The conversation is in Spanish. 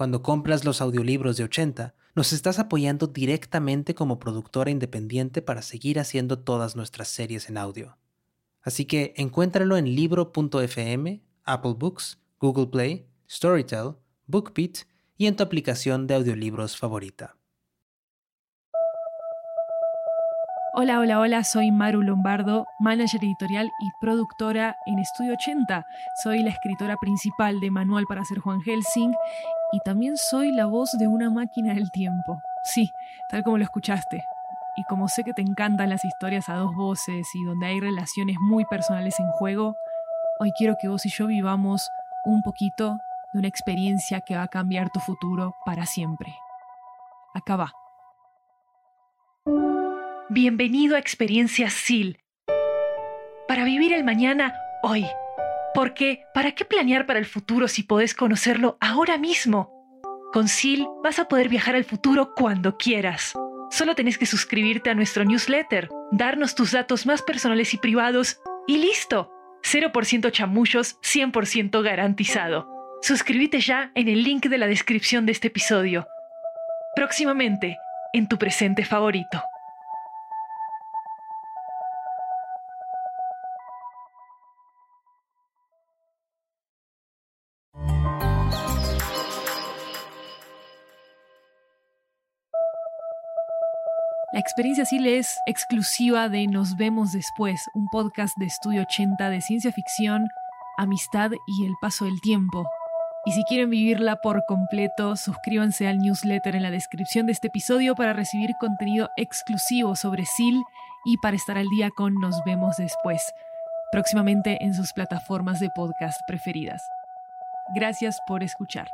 cuando compras los audiolibros de 80, nos estás apoyando directamente como productora independiente para seguir haciendo todas nuestras series en audio. Así que encuéntralo en libro.fm, Apple Books, Google Play, Storytel, BookBeat y en tu aplicación de audiolibros favorita. Hola, hola, hola, soy Maru Lombardo, manager editorial y productora en Estudio 80. Soy la escritora principal de Manual para ser Juan Helsing y también soy la voz de una máquina del tiempo. Sí, tal como lo escuchaste. Y como sé que te encantan las historias a dos voces y donde hay relaciones muy personales en juego, hoy quiero que vos y yo vivamos un poquito de una experiencia que va a cambiar tu futuro para siempre. Acá va. Bienvenido a Experiencia SIL. Para vivir el mañana hoy. Porque, ¿para qué planear para el futuro si podés conocerlo ahora mismo? Con SIL vas a poder viajar al futuro cuando quieras. Solo tenés que suscribirte a nuestro newsletter, darnos tus datos más personales y privados y listo. 0% chamullos, 100% garantizado. Suscríbete ya en el link de la descripción de este episodio. Próximamente, en tu presente favorito. La experiencia SIL es exclusiva de Nos vemos después, un podcast de Estudio 80 de ciencia ficción, amistad y el paso del tiempo. Y si quieren vivirla por completo, suscríbanse al newsletter en la descripción de este episodio para recibir contenido exclusivo sobre SIL y para estar al día con Nos vemos después, próximamente en sus plataformas de podcast preferidas. Gracias por escuchar.